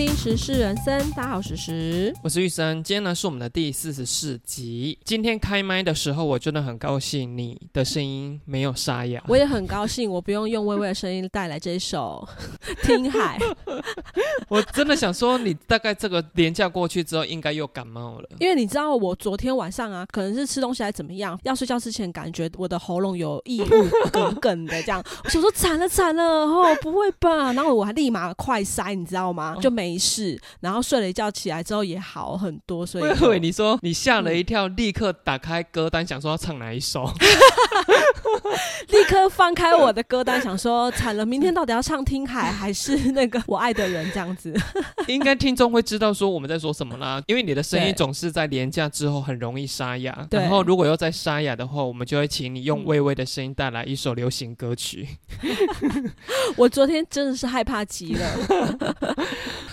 听《时事人生》，大家好，时时。我是玉生，今天呢是我们的第四十四集。今天开麦的时候，我真的很高兴你的声音没有沙哑。我也很高兴，我不用用微微的声音带来这一首 《听海》。我真的想说，你大概这个年假过去之后，应该又感冒了。因为你知道，我昨天晚上啊，可能是吃东西还怎么样，要睡觉之前感觉我的喉咙有异物梗梗的，这样，我想说惨了惨了，哦，不会吧？然后我还立马快塞，你知道吗？就没事。然后睡了一觉起来之后也好很多，所以我以为你说你吓了一跳，立刻打开歌单，想说要唱哪一首，立刻放开我的歌单，想说惨了，明天到底要唱《听海》还是那个我爱的人这样子？应该听众会知道说我们在说什么啦，因为你的声音总是在廉价之后很容易沙哑，然后如果又在沙哑的话，我们就会请你用微微的声音带来一首流行歌曲。我昨天真的是害怕极了。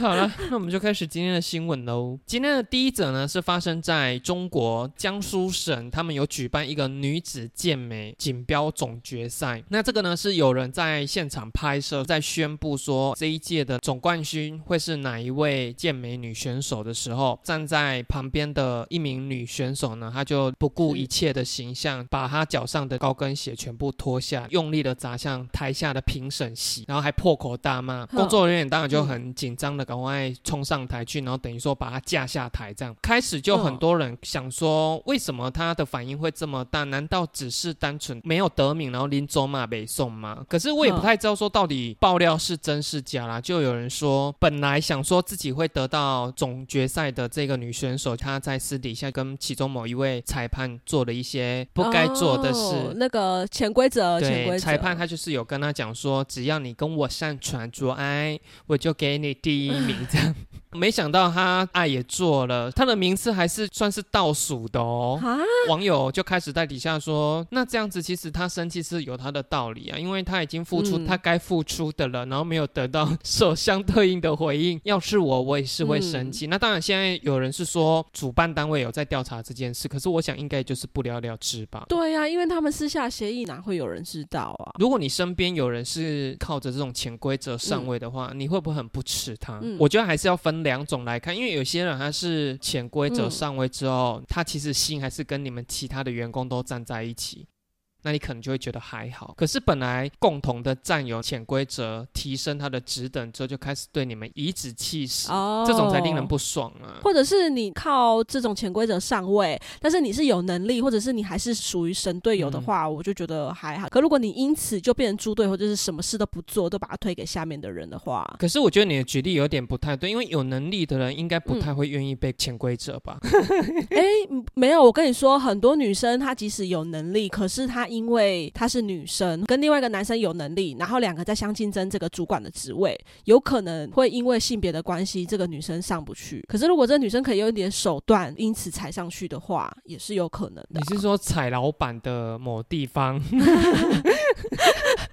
好了，那我们就开始今天的新闻喽。今天的第一则呢，是发生在中国江苏省，他们有举办一个女子健美锦标总决赛。那这个呢，是有人在现场拍摄，在宣布说这一届的总冠军会是哪一位健美女选手的时候，站在旁边的一名女选手呢，她就不顾一切的形象，把她脚上的高跟鞋全部脱下，用力的砸向台下的评审席，然后还破口大骂。工作人员当然就很紧张的。赶快冲上台去，然后等于说把他架下台，这样开始就很多人想说，为什么他的反应会这么大？难道只是单纯没有得名，然后临走马北送吗？可是我也不太知道说到底爆料是真是假啦。就有人说，本来想说自己会得到总决赛的这个女选手，她在私底下跟其中某一位裁判做了一些不该做的事，那个潜规则。对，裁判他就是有跟他讲说，只要你跟我上船做爱，我就给你第一。名名字。没想到他爱也做了，他的名次还是算是倒数的哦。网友就开始在底下说：“那这样子其实他生气是有他的道理啊，因为他已经付出他该付出的了，然后没有得到所相对应的回应。要是我，我也是会生气。那当然，现在有人是说主办单位有在调查这件事，可是我想应该就是不了了之吧。对呀，因为他们私下协议哪会有人知道啊？如果你身边有人是靠着这种潜规则上位的话，你会不会很不耻他？我觉得还是要分。两种来看，因为有些人他是潜规则上位之后，他其实心还是跟你们其他的员工都站在一起。那你可能就会觉得还好，可是本来共同的占有潜规则，提升他的职等之后，就开始对你们颐指气使，这种才令人不爽啊。或者是你靠这种潜规则上位，但是你是有能力，或者是你还是属于神队友的话，我就觉得还好。可如果你因此就变成猪队，或者是什么事都不做，都把它推给下面的人的话，可是我觉得你的举例有点不太对，因为有能力的人应该不太会愿意被潜规则吧？哎，没有，我跟你说，很多女生她即使有能力，可是她因为她是女生，跟另外一个男生有能力，然后两个在相竞争这个主管的职位，有可能会因为性别的关系，这个女生上不去。可是如果这个女生可以用一点手段，因此踩上去的话，也是有可能的。你是说踩老板的某地方？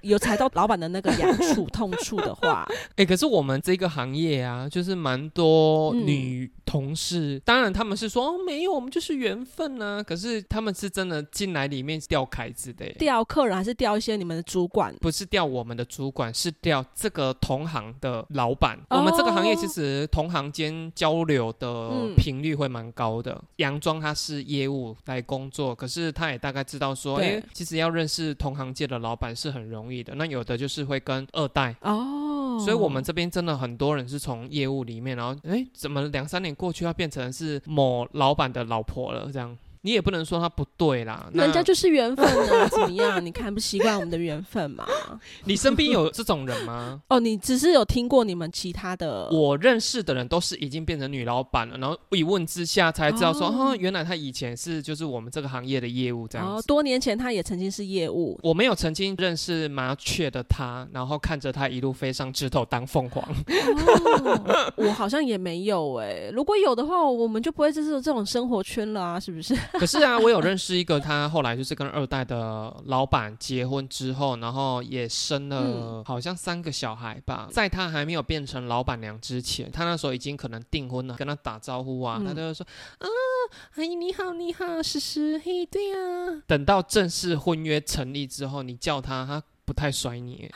有踩到老板的那个痒处、痛处的话，哎，可是我们这个行业啊，就是蛮多女同事。当然他们是说哦，没有，我们就是缘分呢。可是他们是真的进来里面钓凯子的，钓客人还是钓一些你们的主管？不是钓我们的主管，是钓这个同行的老板。我们这个行业其实同行间交流的频率会蛮高的。洋装他是业务来工作，可是他也大概知道说，哎，其实要认识同行界的老板是很容易。的那有的就是会跟二代哦，所以我们这边真的很多人是从业务里面，然后哎，怎么两三年过去要变成是某老板的老婆了这样。你也不能说他不对啦，人家就是缘分啊，怎么样？你看不习惯我们的缘分吗？你身边有这种人吗？哦，你只是有听过你们其他的？我认识的人都是已经变成女老板了，然后一问之下才知道说，哦，原来他以前是就是我们这个行业的业务这样子。多年前他也曾经是业务。我没有曾经认识麻雀的他，然后看着他一路飞上枝头当凤凰。我好像也没有哎，如果有的话，我们就不会就是这种生活圈了啊，是不是？可是啊，我有认识一个，他后来就是跟二代的老板结婚之后，然后也生了好像三个小孩吧。在他还没有变成老板娘之前，他那时候已经可能订婚了，跟他打招呼啊，他都会说啊，阿姨你好，你好，诗诗，嘿，对呀。等到正式婚约成立之后，你叫他，他不太甩你。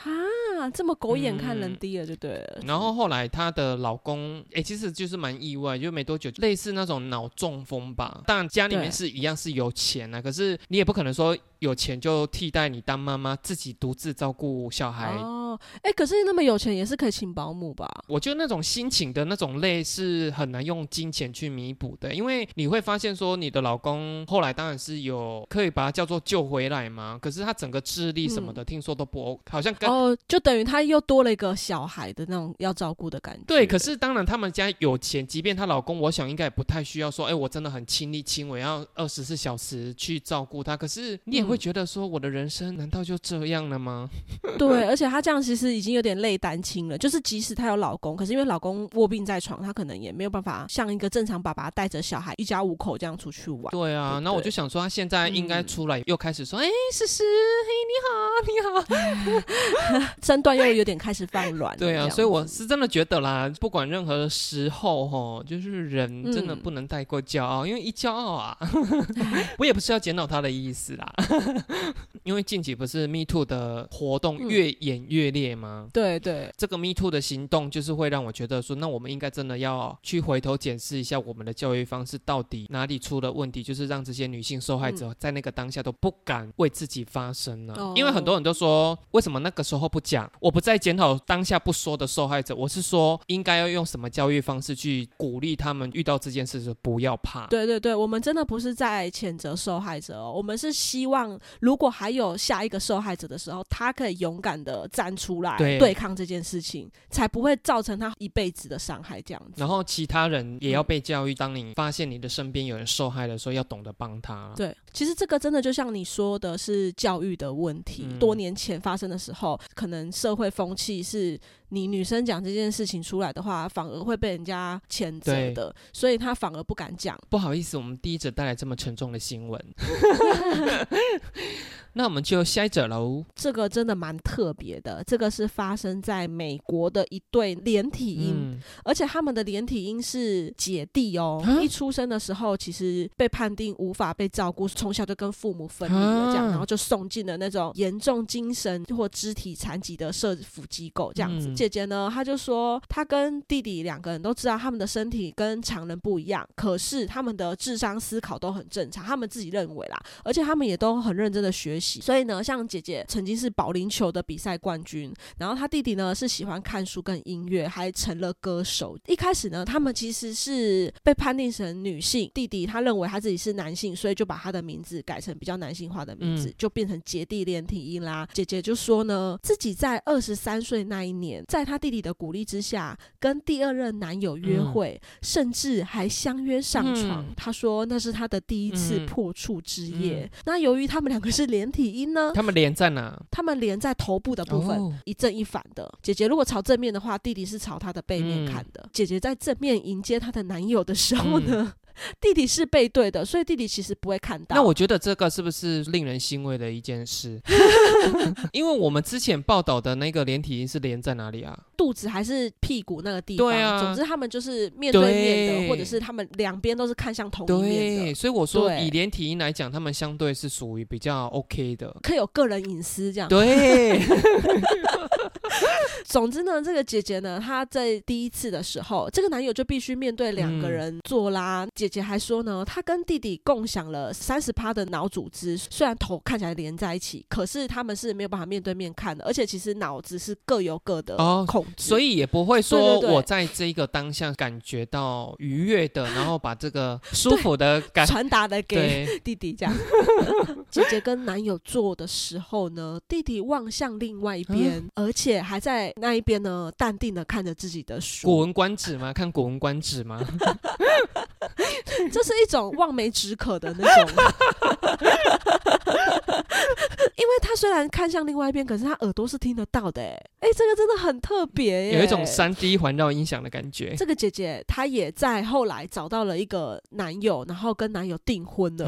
哪，这么狗眼看人低了，就对了。然后后来她的老公，哎，其实就是蛮意外，就没多久，类似那种脑中风吧。当然家里面是一样是有钱啊，可是你也不可能说。有钱就替代你当妈妈，自己独自照顾小孩。哦，哎，可是那么有钱也是可以请保姆吧？我觉得那种心情的那种累是很难用金钱去弥补的，因为你会发现说，你的老公后来当然是有可以把他叫做救回来嘛，可是他整个智力什么的，听说都不好像跟哦，就等于他又多了一个小孩的那种要照顾的感觉。对，可是当然他们家有钱，即便她老公，我想应该也不太需要说，哎，我真的很亲力亲为，要二十四小时去照顾他。可是你也。会觉得说我的人生难道就这样了吗？对，而且她这样其实已经有点累单亲了。就是即使她有老公，可是因为老公卧病在床，她可能也没有办法像一个正常爸爸带着小孩一家五口这样出去玩。对啊，那我就想说，她现在应该出来又开始说：“哎，思思，嘿，你好，你好。” 身段又有点开始放软。对啊，所以我是真的觉得啦，不管任何时候哈，就是人真的不能太过骄傲，因为一骄傲啊，我也不是要检讨他的意思啦。因为近期不是 Me Too 的活动越演越烈吗？对对，这个 Me Too 的行动就是会让我觉得说，那我们应该真的要去回头检视一下我们的教育方式到底哪里出了问题，就是让这些女性受害者在那个当下都不敢为自己发声呢？因为很多人都说，为什么那个时候不讲？我不再检讨当下不说的受害者，我是说应该要用什么教育方式去鼓励他们遇到这件事时不要怕。对对对，我们真的不是在谴责受害者，哦，我们是希望。如果还有下一个受害者的时候，他可以勇敢的站出来对抗这件事情，才不会造成他一辈子的伤害。这样子，然后其他人也要被教育，当你发现你的身边有人受害的时候，要懂得帮他。对，其实这个真的就像你说的，是教育的问题。多年前发生的时候，可能社会风气是。你女生讲这件事情出来的话，反而会被人家谴责的，所以她反而不敢讲。不好意思，我们第一则带来这么沉重的新闻。那我们就下一者喽。这个真的蛮特别的，这个是发生在美国的一对连体婴，而且他们的连体婴是姐弟哦。一出生的时候，其实被判定无法被照顾，从小就跟父母分离了，这样，然后就送进了那种严重精神或肢体残疾的社福机构，这样子。姐姐呢，她就说，她跟弟弟两个人都知道他们的身体跟常人不一样，可是他们的智商思考都很正常，他们自己认为啦，而且他们也都很认真的学。所以呢，像姐姐曾经是保龄球的比赛冠军，然后她弟弟呢是喜欢看书跟音乐，还成了歌手。一开始呢，他们其实是被判定成女性，弟弟他认为他自己是男性，所以就把他的名字改成比较男性化的名字，就变成姐弟连体音啦。姐姐就说呢，自己在二十三岁那一年，在他弟弟的鼓励之下，跟第二任男友约会，甚至还相约上床。她说那是她的第一次破处之夜。那由于他们两个是连体音呢？他们连在哪？他们连在头部的部分，一正一反的。姐姐如果朝正面的话，弟弟是朝她的背面看的。姐姐在正面迎接她的男友的时候呢？弟弟是背对的，所以弟弟其实不会看到。那我觉得这个是不是令人欣慰的一件事？因为我们之前报道的那个连体婴是连在哪里啊？肚子还是屁股那个地方？对啊。总之他们就是面对面的，或者是他们两边都是看向同一面的。所以我说，以连体婴来讲，他们相对是属于比较 OK 的，可以有个人隐私这样。对。总之呢，这个姐姐呢，她在第一次的时候，这个男友就必须面对两个人做啦。姐姐还说呢，她跟弟弟共享了三十趴的脑组织，虽然头看起来连在一起，可是他们是没有办法面对面看的，而且其实脑子是各有各的控制，所以也不会说我在这个当下感觉到愉悦的，然后把这个舒服的感传达的给 弟弟这样。姐姐跟男友做的时候呢，弟弟望向另外一边，而且还在那一边呢，淡定的看着自己的书。古文观止吗？看古文观止吗？这是一种望梅止渴的那种。因为他虽然看向另外一边，可是他耳朵是听得到的，哎，哎，这个真的很特别，有一种三 D 环绕音响的感觉。这个姐姐她也在后来找到了一个男友，然后跟男友订婚了，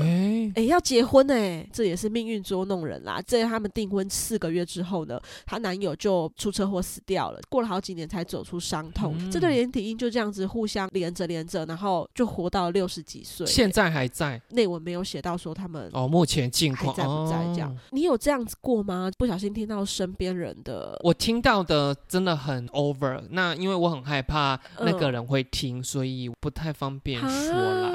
哎，要结婚哎，这也是命运捉弄人啦。在他们订婚四个月之后呢，她男友就出车祸死掉了，过了好几年才走出伤痛。这对连体婴就这样子互相连着连着，然后就活到六十几岁，现在还在。内文没有写到说他们哦，目前近况在不在这样？你有。这样子过吗？不小心听到身边人的，我听到的真的很 over。那因为我很害怕那个人会听，所以不太方便说啦。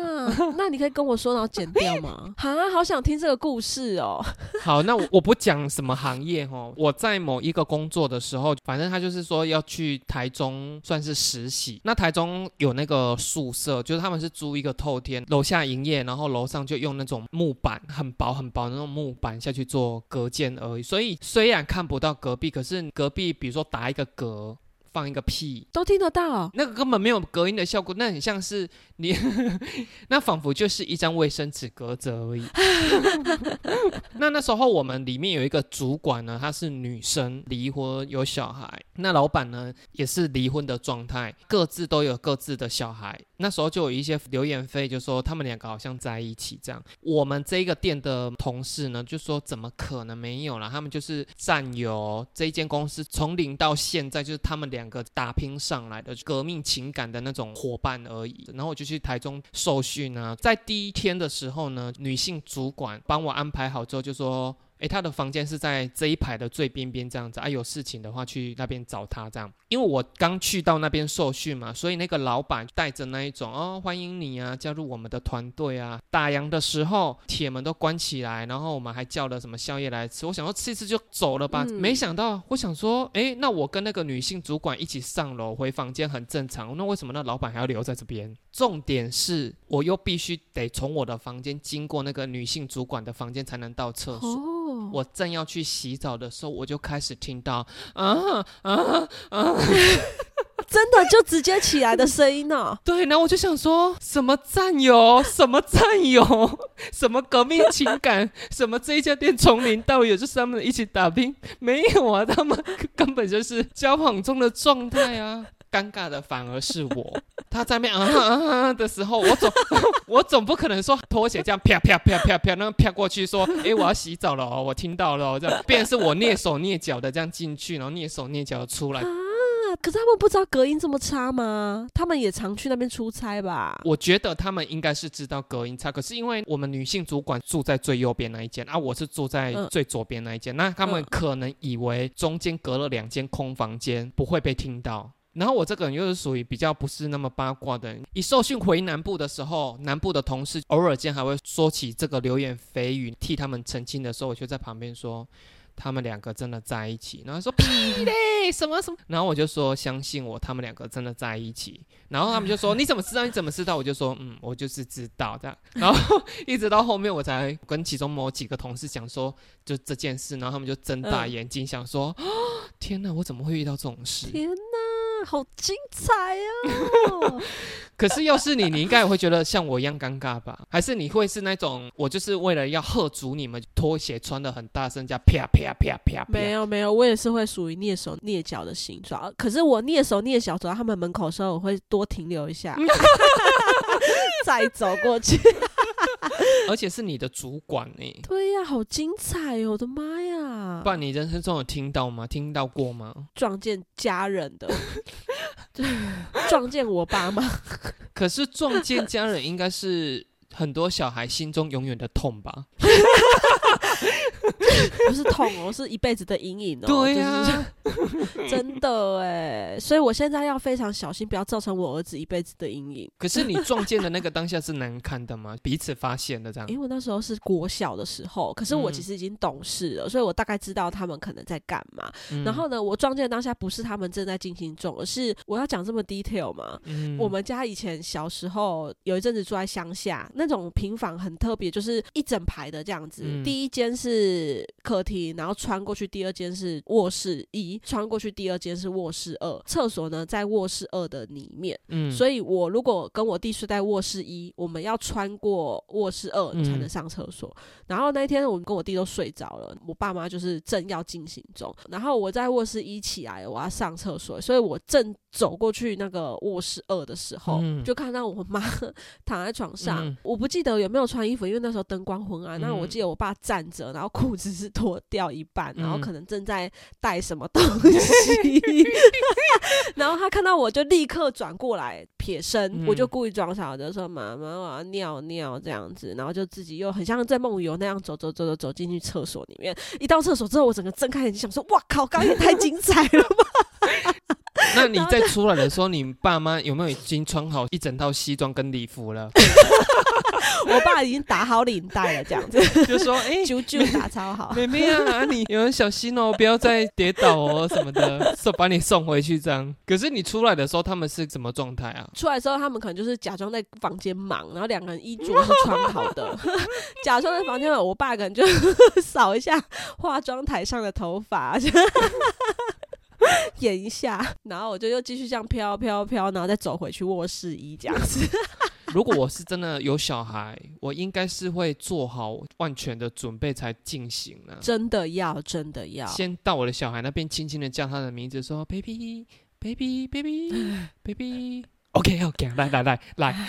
那你可以跟我说，然后剪掉吗？啊，好想听这个故事哦。好，那我我不讲什么行业哦。我在某一个工作的时候，反正他就是说要去台中算是实习。那台中有那个宿舍，就是他们是租一个透天，楼下营业，然后楼上就用那种木板，很薄很薄的那种木板下去做隔间而已。所以虽然看不到隔壁，可是隔壁比如说打一个隔。放一个屁都听得到，那个根本没有隔音的效果，那很像是你，那仿佛就是一张卫生纸隔着而已。那那时候我们里面有一个主管呢，她是女生，离婚有小孩。那老板呢也是离婚的状态，各自都有各自的小孩。那时候就有一些流言蜚，就说他们两个好像在一起这样。我们这个店的同事呢就说怎么可能没有了？他们就是占有这一间公司从零到现在，就是他们两。个打拼上来的革命情感的那种伙伴而已，然后我就去台中受训呢。在第一天的时候呢，女性主管帮我安排好之后，就说。诶，他的房间是在这一排的最边边这样子啊，有事情的话去那边找他这样。因为我刚去到那边受训嘛，所以那个老板带着那一种哦，欢迎你啊，加入我们的团队啊。打烊的时候，铁门都关起来，然后我们还叫了什么宵夜来吃。我想说吃一次就走了吧，没想到我想说，诶，那我跟那个女性主管一起上楼回房间很正常，那为什么那老板还要留在这边？重点是我又必须得从我的房间经过那个女性主管的房间才能到厕所。我正要去洗澡的时候，我就开始听到啊啊啊！真的就直接起来的声音呢？对，然后我就想说什么战友，什么战友，什么革命情感，什么这一家店从零到有就是他们一起打拼，没有啊，他们根本就是交往中的状态啊。尴尬的反而是我，他在那啊啊啊的时候，我总 我总不可能说拖鞋这样啪啪啪啪啪那样啪过去说，哎，我要洗澡了哦，我听到了，这样，变成是我蹑手蹑脚的这样进去，然后蹑手蹑脚的出来啊。可是他们不知道隔音这么差吗？他们也常去那边出差吧？我觉得他们应该是知道隔音差，可是因为我们女性主管住在最右边那一间啊，我是住在最左边那一间，那他们可能以为中间隔了两间空房间不会被听到。然后我这个人又是属于比较不是那么八卦的人。一受训回南部的时候，南部的同事偶尔间还会说起这个流言蜚语，替他们澄清的时候，我就在旁边说，他们两个真的在一起。然后说屁嘞，什么什么？然后我就说相信我，他们两个真的在一起。然后他们就说你怎么知道？你怎么知道？我就说嗯，我就是知道这样。然后一直到后面我才跟其中某几个同事讲说就这件事，然后他们就睁大眼睛想说，天哪，我怎么会遇到这种事？天哪！好精彩啊！可是要是你，你应该也会觉得像我一样尴尬吧？还是你会是那种我就是为了要喝足你们拖鞋穿的很大声，叫啪啪啪啪？没有没有，我也是会属于蹑手蹑脚的形状。可是我蹑手蹑脚走到他们门口的时候，我会多停留一下，再走过去。而且是你的主管呢？对呀，好精彩哦！我的妈呀！不然你人生中有听到吗？听到过吗？撞见家人的，撞见我爸妈。可是撞见家人应该是很多小孩心中永远的痛吧？不是痛哦，是一辈子的阴影哦。对呀，真的哎，所以我现在要非常小心，不要造成我儿子一辈子的阴影。可是你撞见的那个当下是难堪的吗？彼此发现的这样？因为那时候是国小的时候，可是我其实已经懂事了，所以我大概知道他们可能在干嘛。然后呢，我撞见当下不是他们正在进行中，而是我要讲这么 detail 吗？我们家以前小时候有一阵子住在乡下，那种平房很特别，就是一整排的这样子，第一间是。客厅，然后穿过去，第二间是卧室一，穿过去第二间是卧室二，厕所呢在卧室二的里面。嗯，所以我如果跟我弟睡在卧室一，我们要穿过卧室二才能上厕所。然后那一天我们跟我弟都睡着了，我爸妈就是正要进行中，然后我在卧室一起来，我要上厕所，所以我正走过去那个卧室二的时候，就看到我妈 躺在床上，我不记得有没有穿衣服，因为那时候灯光昏暗。那我记得我爸站站着，然后裤子是脱掉一半，然后嗯可能正在带什么东西 然后他看到我就立刻转过来撇身，我就嗯故意装傻，我就说妈妈我要尿尿这样子，然后就自己又很像在梦游那样走走走走走进去厕所里面。一到厕所之后，我整个睁开眼睛想说，哇靠，刚刚也太精彩了吧！那你在出来的时候，你爸妈有没有已经穿好一整套西装跟礼服了？我爸已经打好领带了，这样子，就说：“哎、啾啾打超好。妹妹啊，你有人小心哦，不要再跌倒哦什么的，说把你送回去这样。可是你出来的时候，他们是什么状态啊？出来之后，他们可能就是假装在房间忙，然后两个人衣着是穿好的，假装在房间忙。我爸可能就 扫一下化妆台上的头发，演一下，然后我就又继续这样飘飘飘，然后再走回去卧室衣这样子。如果我是真的有小孩，我应该是会做好万全的准备才进行啊。真的要，真的要。先到我的小孩那边，轻轻的叫他的名字，说 “baby baby baby baby”。OK OK，来来来来，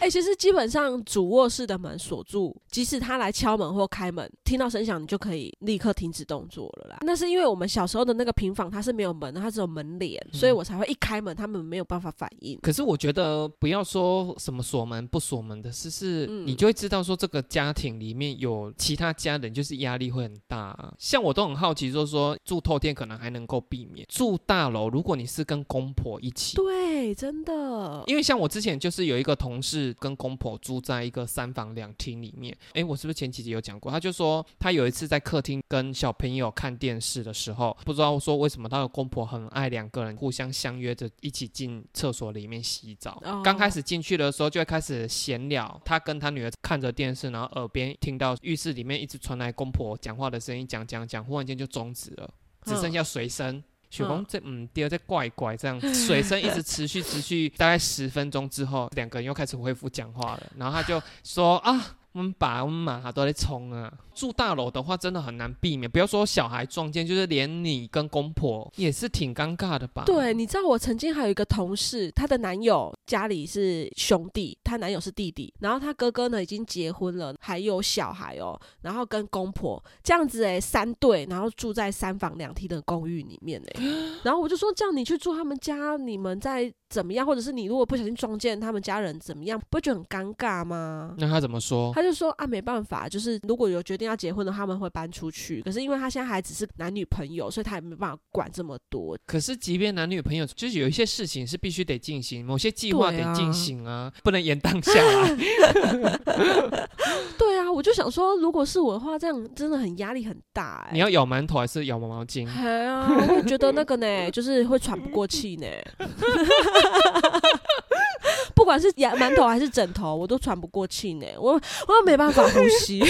哎、其实基本上主卧室的门锁住，即使他来敲门或开门，听到声响你就可以立刻停止动作了啦。那是因为我们小时候的那个平房它是没有门的，它只有门帘，所以我才会一开门他们没有办法反应。可是我觉得不要说什么锁门不锁门的事，是嗯你就会知道说这个家庭里面有其他家人，就是压力会很大、啊。像我都很好奇，就是说住透天可能还能够避免，住大楼如果你是跟公婆一起。对，真的。因为像我之前就是有一个同事跟公婆住在一个三房两厅里面，诶，我是不是前几集有讲过？他就说他有一次在客厅跟小朋友看电视的时候，不知道说为什么他的公婆很爱两个人互相相约着一起进厕所里面洗澡。哦刚开始进去的时候就会开始闲聊，他跟他女儿看着电视，然后耳边听到浴室里面一直传来公婆讲话的声音，讲讲讲，忽然间就终止了，只剩下水声。雪峰这嗯，第二在怪怪这样，水声一直持续持续，大概十分钟之后，两个人又开始恢复讲话了。然后他就说啊，我们爸我们妈都在冲啊。住大楼的话，真的很难避免，不要说小孩撞见，就是连你跟公婆也是挺尴尬的吧？对，你知道我曾经还有一个同事，她的男友家里是兄弟，她男友是弟弟，然后她哥哥呢已经结婚了，还有小孩哦，然后跟公婆这样子哎，三对，然后住在三房两厅的公寓里面哎，然后我就说这样你去住他们家，你们再怎么样，或者是你如果不小心撞见他们家人怎么样，不会觉得很尴尬吗？那他怎么说？他就说啊，没办法，就是如果有决定要结婚的，他们会搬出去。可是因为他现在还只是男女朋友，所以他也没办法管这么多。可是，即便男女朋友，就是有一些事情是必须得进行，某些计划得进行啊，不能延宕下来。对啊，我就想说，如果是我的话，这样真的很压力很大哎、你要咬馒头还是咬毛毛巾？哎呀，我会觉得那个呢，就是会喘不过气呢。不管是牙馒头还是枕头，我都喘不过气呢。我我又没办法呼吸。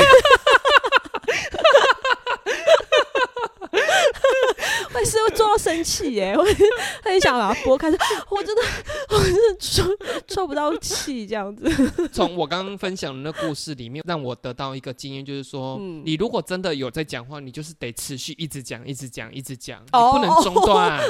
我也是会做到生气耶，我很想把它拨开，我真的，我真的抽抽不到气这样子。从我刚刚分享的那故事里面，让我得到一个经验，就是说，嗯你如果真的有在讲话，你就是得持续一直讲，一直讲，一直讲，你哦不能中断。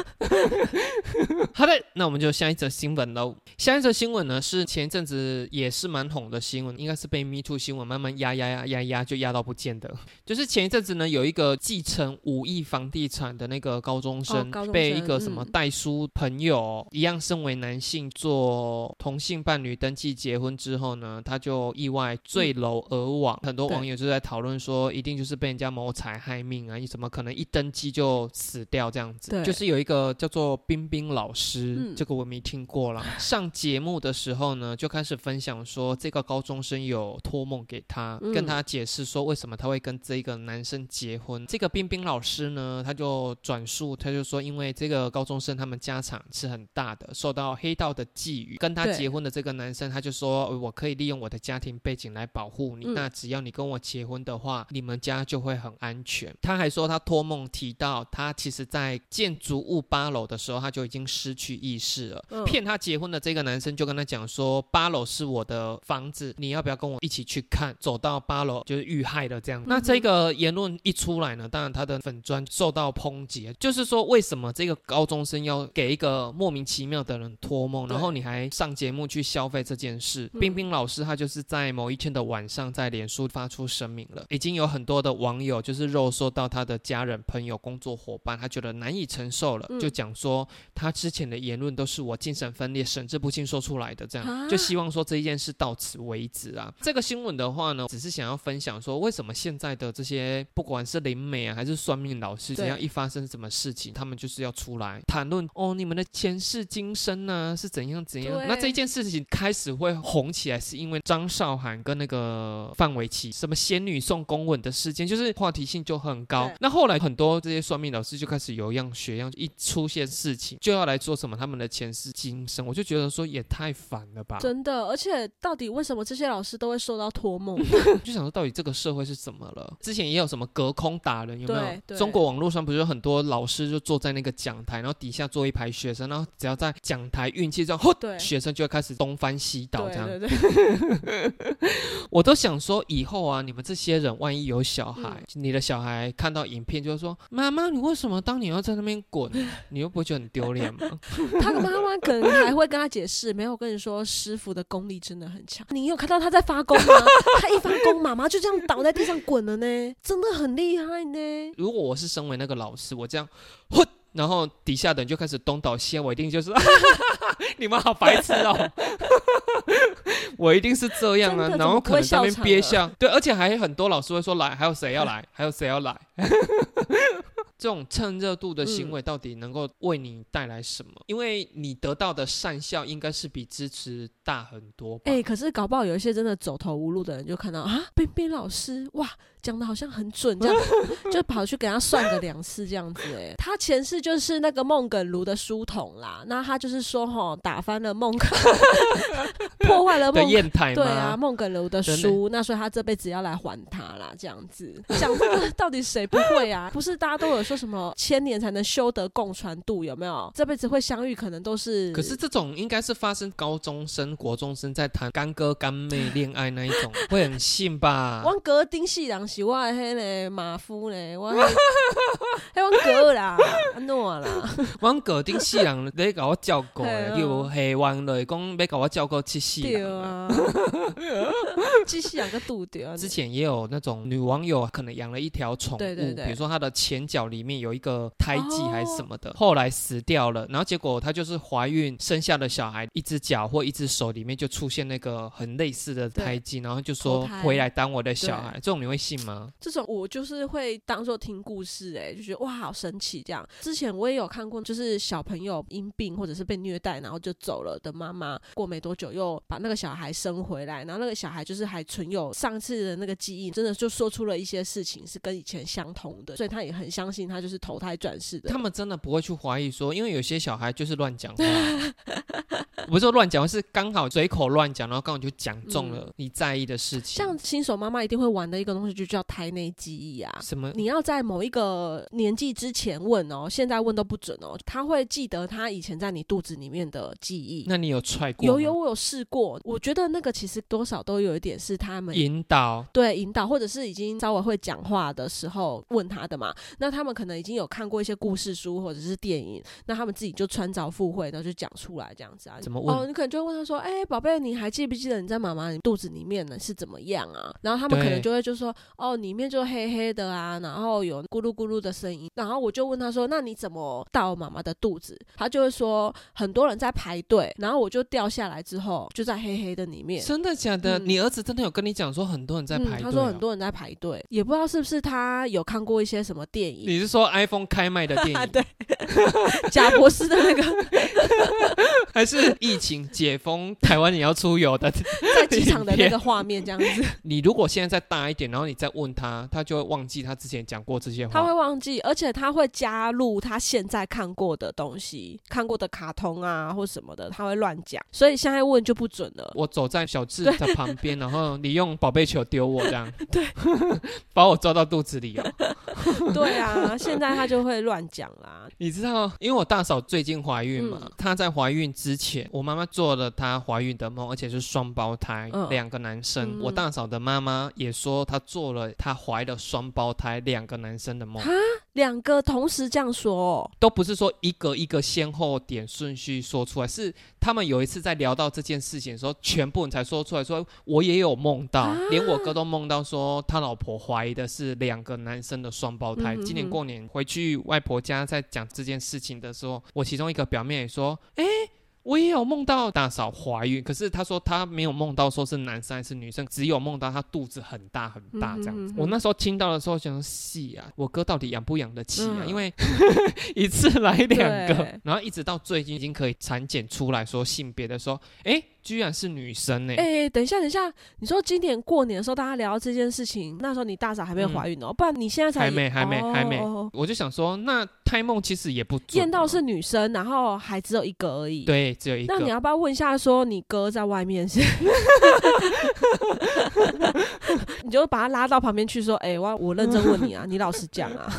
好的，那我们就下一则新闻喽。下一则新闻呢是前一阵子也是蛮红的新闻，应该是被 Me Too 新闻慢慢压压压压压就压到不见的。就是前一阵子呢，有一个继承五亿房地产的那个高中生，被一个什么嗯代书朋友、一样身为男性做同性伴侣登记结婚之后呢，他就意外坠楼而亡。很多网友就在讨论说，一定就是被人家谋财害命啊，你怎么可能一登记就死掉这样子？就是有一个叫做冰冰老师，嗯这个我没听过啦。上节目的时候呢，就开始分享说，这个高中生有托梦给他，嗯跟他解释说为什么他会跟这个男生结婚。这个冰冰老师呢，他就转述，他就说，因为这个高中生他们家产是很大的，受到黑道的觊觎。跟他对结婚的这个男生，他就说，呃我可以利用我的家庭背景来保护你。嗯那只要你跟我结婚的话，你们家就会很安全。他还说，他托梦提到，他其实在建筑物八楼的时候，他就已经失去意识了。嗯骗他结婚的这个男生就跟他讲说，八楼是我的房子，你要不要跟我一起去看？走到八楼就是遇害了这样。那这个言论一出来呢，当然他的粉砖受到抨击，就是说为什么这个高中生要给一个莫名其妙的人托梦，然后你还上节目去消费这件事？嗯冰冰老师他就是在某一天的晚上在脸书发出声明了，已经有很多的网友就是肉搜到他的家人、朋友、工作伙伴，他觉得难以承受了，嗯就讲说他之前的言论都是我精神分裂、神志不清说出来的，这样啊就希望说这一件事到此为止啊。这个新闻的话呢，只是想要分享说，为什么现在的这些不管是灵媒啊，还是算命老师，只对要一发生什么事情，他们就是要出来谈论哦，你们的前世今生呢、是怎样怎样。那这件事情开始会红起来，是因为张韶涵跟那个范玮琪什么仙女送公文的事件，就是话题性就很高。那后来很多这些算命老师就开始有样学样，一出现事情就要来做什么他们的前世今生，我就觉得说也太烦了吧。真的，而且到底为什么这些老师都会受到托梦？就想说，到底这个社会是怎么了？之前也有什么隔空打人，有没有？中国网络上不是有很多老师就坐在那个讲台，然后底下坐一排学生，然后只要在讲台运气这样，对学生就会开始东翻西倒这样。对对对，我都想说，以后啊，你们这些人万一有小孩，嗯你的小孩看到影片就会说：“妈妈，你为什么当你要在那边滚？你又不会觉得很丢脸吗 他的妈妈可能还会跟他解释，没有，我跟你说，师傅的功力真的很强。你有看到他在发功吗？他一发功，妈妈就这样倒在地上滚了呢，真的很厉害呢。？”如果我是身为那个老师，我这样，呼，然后底下的人就开始东倒西歪，我一定就是，你们好白痴哦。我一定是这样啊，然后可能在那边憋笑，对，而且还很多老师会说来，还有谁要来，还有谁要来，这种趁热度的行为到底能够为你带来什么？因为你得到的善效应该是比支持大很多吧。哎、可是搞不好有一些真的走投无路的人，就看到啊，冰冰老师哇，讲的好像很准，这样 就跑去给他算个两次这样子、哎，他前世就是那个孟耿如的书童啦，那他就是说哈，打翻了孟耿，破坏了的孟。砚台？对啊，孟耿如的书，那所以他这辈子要来还他啦，这样子讲这个到底谁不会啊？不是大家都有说什么千年才能修得共传渡，有没有？这辈子会相遇，可能都是。可是这种应该是发生高中生、国中生在谈干哥干妹恋爱那一种，会很信吧？阮哥顶世人是我的迄个马夫呢，我迄迄阮哥啦，安怎啦？阮哥顶世人咧甲我照顾嘿的，啊叫下湾落讲要甲我照顾七世对人。啊，这世 人个拄着。之前也有那种女网友可能养了一条宠物，对对对。比如说她的前脚里面有一个胎记哦还是什么的，后来死掉了，然后结果她就是怀孕生下的小孩，一只脚或一只手里面就出现那个很类似的胎记，然后就说回来当我的小孩，这种你会信吗？这种我就是会当做听故事、哎，就觉得哇，好神奇这样。之前我也有看过，就是小朋友因病或者是被虐待，然后就走了的妈妈，过没多久又把那个小孩生回来，然后那个小孩就是还存有上次的那个记忆，真的就说出了一些事情是跟以前相同的，所以他也很相信他就是投胎转世的。他们真的不会去怀疑说，因为有些小孩就是乱讲话，不是说乱讲，是刚好随口乱讲，然后刚好就讲中了你在意的事情。像新手妈妈一定会玩的一个东西，就叫胎内记忆啊。什么？你要在某一个年纪之前问哦，现在问都不准哦。他会记得他以前在你肚子里面的记忆。那你有踹过？有有，我有试过，我觉得那个其实多少都有一点是他们引导。对引导，或者是已经稍微会讲话的时候问他的嘛。那他们可能已经有看过一些故事书或者是电影，那他们自己就穿凿附会，然后就讲出来这样子啊。怎么问哦，你可能就会问他说：“哎、宝贝，你还记不记得你在妈妈你肚子里面呢是怎么样啊？”然后他们可能就会就说：“哦，里面就黑黑的啊，然后有咕噜咕噜的声音。”然后我就问他说：“那你怎么到妈妈的肚子？”他就会说：“很多人在排队，然后我就掉下来之后就在黑黑的里面。”真的假的？嗯你儿子真的有跟你讲说很多人在排队、嗯，他说很。多人在排队，也不知道是不是他有看过一些什么电影，你是说 iPhone 开卖的电影，对，贾博士的那个 还是疫情解封，台湾也要出游的？在机场的那个画面这样子，你如果现在再大一点，然后你再问他，他就会忘记他之前讲过这些话他会。忘记，而且他会加入他现在看过的东西，看过的卡通啊或什么的，他会乱讲，所以现在问就不准了。我走在小智的旁边，然后你用宝贝球丢我，这样 对，把我抓到肚子里哦。对啊，现在他就会乱讲啦。你知道，因为我大嫂最近怀孕嘛，嗯她在怀孕之前，我妈妈做了她怀孕的梦，而且是双胞胎，嗯两个男生。嗯我大嫂的妈妈也说，她做了她怀的双胞胎，两个男生的梦。两个同时这样说哦，都不是说一个一个先后点顺序说出来，是他们有一次在聊到这件事情的时候，全部人才说出来说，我也有梦到，啊连我哥都梦到说他老婆怀疑的是两个男生的双胞胎。今年过年回去外婆家在讲这件事情的时候，我其中一个表妹也说，哎、我也有梦到大嫂怀孕，可是她说她没有梦到说是男生还是女生，只有梦到她肚子很大很大这样子。嗯哼嗯我那时候听到的时候想说，戏啊，我哥到底养不养得起啊？嗯因为 一次来两个，然后一直到最近已经可以产检出来说性别的时候，哎，居然是女生呢、哎、等一下，等一下，你说今年过年的时候大家聊到这件事情，那时候你大嫂还没有怀孕哦，不然你现在才还没还没哦还没哦我就想说，那胎梦其实也不准啊验到是女生，然后还只有一个而已。，对，只有一个。那你要不要问一下，说你哥在外面是？你就把他拉到旁边去说，哎、我我认真问你啊，你老实讲啊，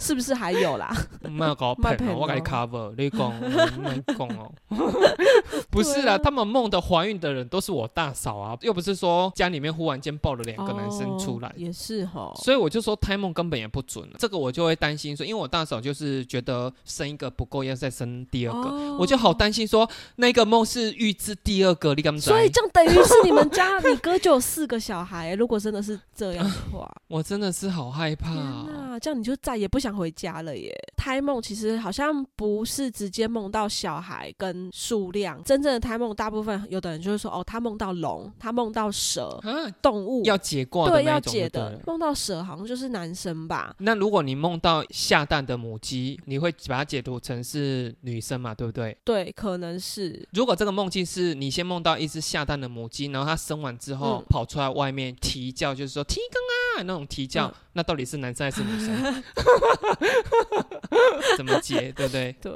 是不是还有啦？没有搞我给你哦 cover，你讲，你讲哦，不是啦，啊他们梦的怀孕的人都是我大嫂啊，又不是说家里面忽然间抱了两个男生出来哦，也是哈。所以我就说胎梦根本也不准，这个我就会担心说，因为我大嫂就是觉得生一个不够，要再生第二个，哦我就好担心说那个梦是预知第二个，你敢不所以这样等于是你们家你哥就有四个小孩，如果真的是这样的话，我真的是好害怕、天哦。哪，这样你就再也不想回家了耶。胎梦其实好像不是直接梦到小孩跟数量，真正的胎梦，大部分有的人就是说，哦，他梦到龙，他梦到蛇，啊，动物要解卦的对要解的，梦到蛇好像就是男生吧。那如果你梦到下蛋的母鸡，你会把它解读成是女生嘛，对不对？对，可能是如果这个梦境是你先梦到一只下蛋的母鸡，然后它生完之后嗯跑出来外面啼叫，就是说啼更啊那种啼叫，嗯那到底是男生还是女生？怎么解，对不对？对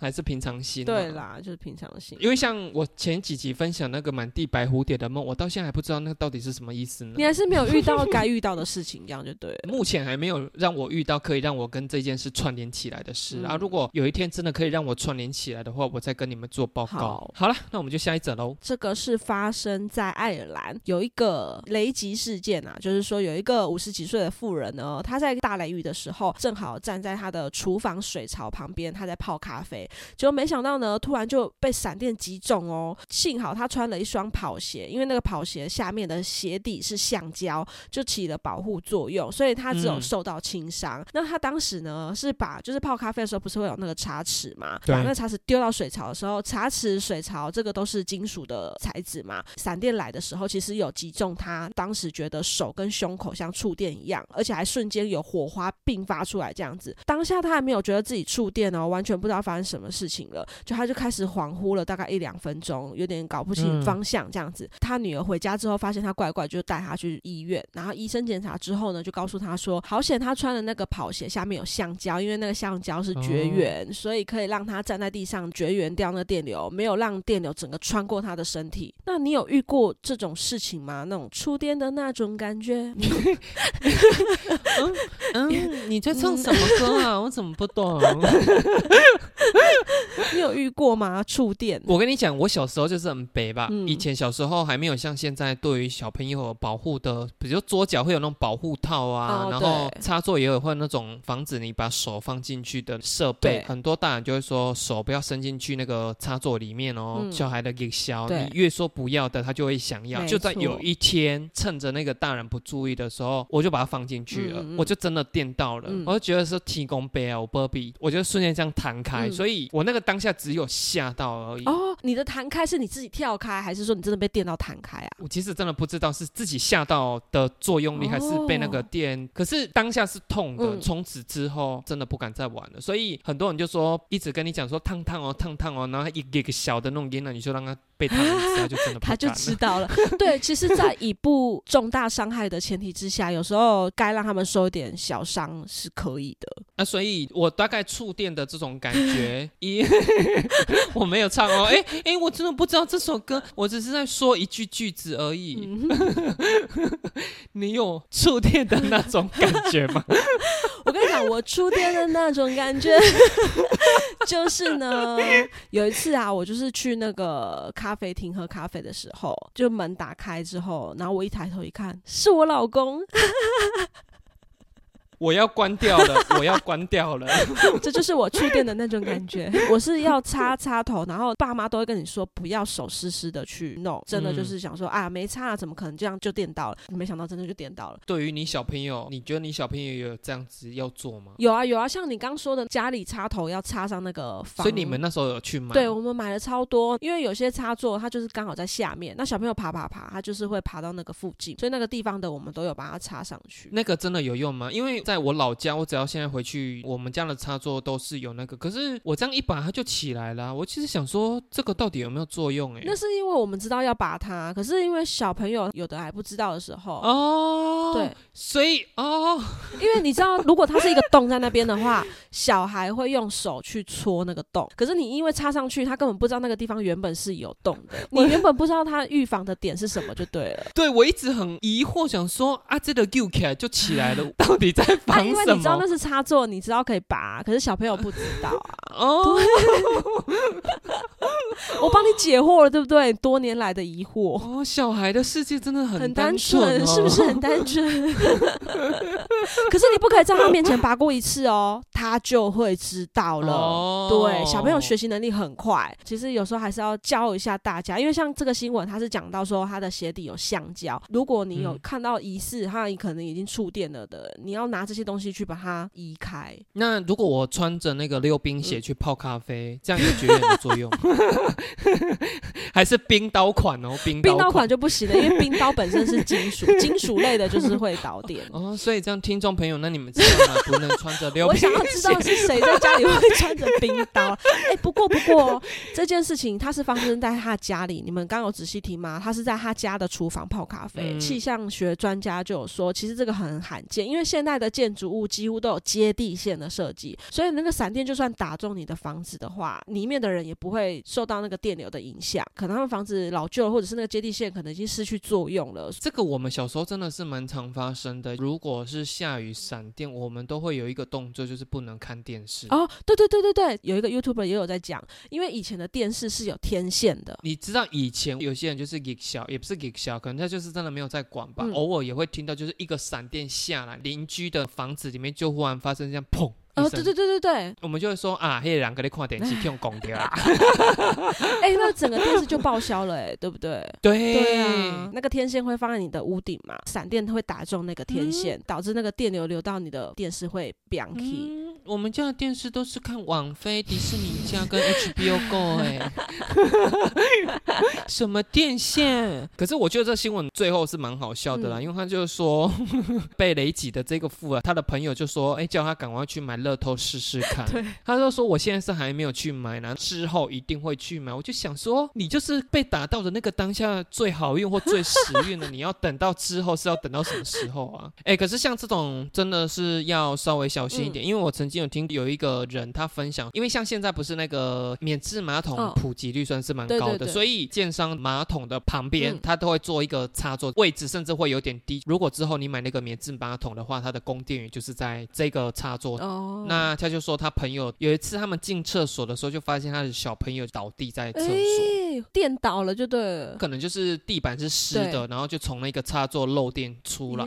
还是平常心？对。啦，就是平常心。因为像我前几集分享那个满地白蝴蝶的梦，我到现在还不知道那个到底是什么意思呢你。还是没有遇到该遇到的事情，这样就对了。目前还没有让我遇到可以让我跟这件事串联起来的事、啊！嗯如果有一天真的可以让我串联起来的话，我再跟你们做报告。好好了，那我们就下一则喽。这个是发生在爱尔兰有一个雷击事件啊，就是说有一个五十几岁的妇人呢，她在大雷雨的时候，正好站在她的厨房水槽旁边，她在泡咖啡，结果没想到呢，突然就被闪电击中哦。幸好他穿了一双跑鞋，因为那个跑鞋下面的鞋底是橡胶，就起了保护作用，所以他只有嗯受到轻伤。那他当时呢是把就是泡咖啡的时候不是会有那个茶匙嘛，对把那个茶匙丢到水槽的时候，茶匙、水槽这个都是金属的材质嘛。闪电来的时候，其实有击中他，当时觉得手跟胸口像触电一样，而且还瞬间有火花并发出来这样子。当下他还没有觉得自己触电哦，完全不知道发生什么事情了，就他就开始恍惚了，大概一两分钟，有点搞不清嗯方向这样子。他女儿回家之后发现他怪怪，就带他去医院，然后医生检查之后呢，就告诉他说，好险他穿的那个跑鞋下面有橡胶，因为那个橡胶是绝哦缘，所以可以让他站在地上绝缘掉那电流，没有让电流整个穿过他的身体。那你有遇过这种事情吗？那种触电的那种感觉？嗯，你在唱什么歌啊？我怎么不懂？你有遇过吗？触电？我跟你讲，我小时候就是很北吧。嗯以前小时候还没有像现在对于小朋友有保护的，比如桌脚会有那种保护套啊，哦然后插座也有会有那种防止你把手放进去的设备对。很多大人就会说手不要伸进去那个插座里面哦，嗯小孩的给小，你越说不要的，他就会想要。就在有一天，趁着那个大人不注意的时候，我就把它放进去了，我就真的电到了，嗯我就觉得是提供杯啊，我波比，我就瞬间这样弹开，嗯所以我那个当下只有吓到而已。哦，你的弹开是你自己跳开，还是说你真的被电到弹开啊？我其实真的不知道是自己吓到的作用力，还是被那个电。可是当下是痛的，从此之后真的不敢再玩了。所以很多人就说，一直跟你讲说烫烫哦，烫烫哦，然后一个一个小的那种烟呢，你就让他被烫他就真的不他就知道了。对，其实，在以不重大伤害的前提之下，有时候该让他们受一点小伤是可以的。那所以，我大概触电的这种感觉，一我没有唱哦，哎哎，我真的不知道这首歌，我只是在说一句句子而已。嗯，你有触电的那种感觉吗？我跟你讲，我触电的那种感觉，就是呢，有一次啊，我就是去那个咖啡厅喝咖啡的时候，就门打开之后，然后我一抬头一看，是我老公。我要关掉了，我要关掉了。这就是我触电的那种感觉。我是要擦擦头，然后爸妈都会跟你说不要手湿湿的去弄，真的就是想说啊，没擦，怎么可能这样就电到了？没想到真的就电到了。对于你小朋友，你觉得你小朋友有这样子要做吗？有啊有啊，像你刚说的，家里插头要插上那个防，所以你们那时候有去买？对，我们买了超多，因为有些插座它就是刚好在下面，那小朋友爬爬爬，他就是会爬到那个附近，所以那个地方的我们都有把它插上去。那个真的有用吗？因为在我老家，我只要现在回去，我们家的插座都是有那个，可是我这样一拔它就起来了。我其实想说，这个到底有没有作用？哎，那是因为我们知道要拔它，可是因为小朋友有的还不知道的时候，哦，对，所以哦，因为你知道，如果它是一个洞在那边的话，小孩会用手去戳那个洞，可是你因为插上去，他根本不知道那个地方原本是有洞的，你原本不知道它预防的点是什么，就对了。对，我一直很疑惑，想说啊，这个 Q 起来就起来了，到底在防什么？因为你知道那是插座，你知道可以拔，可是小朋友不知道啊。哦，我帮你解惑了，对不对？多年来的疑惑。哦，小孩的世界真的很很单纯，是不是很单 纯？可是你不可以在他面前拔过一次哦，他就会知道了。对，小朋友学习能力很快，其实有时候还是要教一下大家，因为像这个新闻，他是讲到说他的鞋底有橡胶，如果你有看到疑似他可能已经触电了的，你要拿这些东西去把它移开。那如果我穿着那个溜冰鞋去泡咖啡，这样有绝缘的作用？还是冰刀款哦？冰冰刀款就不行了，因为冰刀本身是金属，金属类的就是会导电哦。所以这样，听众朋友，那你们知道吗？不能穿着溜冰鞋。我想要知道是谁在家里会穿着冰刀。哎，不过不过这件事情它是发生在他家里，你们刚有仔细听吗？他是在他家的厨房泡咖啡。气象学专家就有说，其实这个很罕见，因为现在的建筑物几乎都有接地线的设计，所以那个闪电就算打中你的房子的话，里面的人也不会受到那个电流的影响。可能他们房子老旧了，或者是那个接地线可能已经失去作用了。这个我们小时候真的是蛮常发生的。如果是下雨闪电，我们都会有一个动作，就是不能看电视。哦，对对对对对，有一个 YouTube 也有在讲，因为以前的电视是有天线的。你知道以前有些人就是给小，也不是给小，可能他就是真的没有在管吧。偶尔也会听到，就是一个闪电下来，邻居的房子里面就忽然发生这样砰。哦，对对对对对，我们就会说啊，黑，两个在看电视，用公掉啦。哎，那整个电视就报销了，哎，对不对？对对啊，那个天线会放在你的屋顶嘛，闪电会打中那个天线，导致那个电流流到你的电视会变气。我们家的电视都是看网飞、迪士尼家跟 HBO Go 哎，什么电线？可是我觉得这新闻最后是蛮好笑的啦，因为他就是说被雷击的这个富啊，他的朋友就说，哎，叫他赶快去买乐透试试看。对，他就说我现在是还没有去买呢，之后一定会去买。我就想说，你就是被打到的那个当下最好运或最时运的，你要等到之后是要等到什么时候啊？哎，可是像这种真的是要稍微小心一点，因为我曾经有听有一个人他分享，因为像现在不是那个免治马桶普及率算是蛮高的，所以建商马桶的旁边他都会做一个插座，位置甚至会有点低。如果之后你买那个免治马桶的话，它的供电源就是在这个插座。哦，那他就说他朋友有一次他们进厕所的时候，就发现他的小朋友倒地在厕所，电倒了就对了，可能就是地板是湿的，然后就从那个插座漏电出来。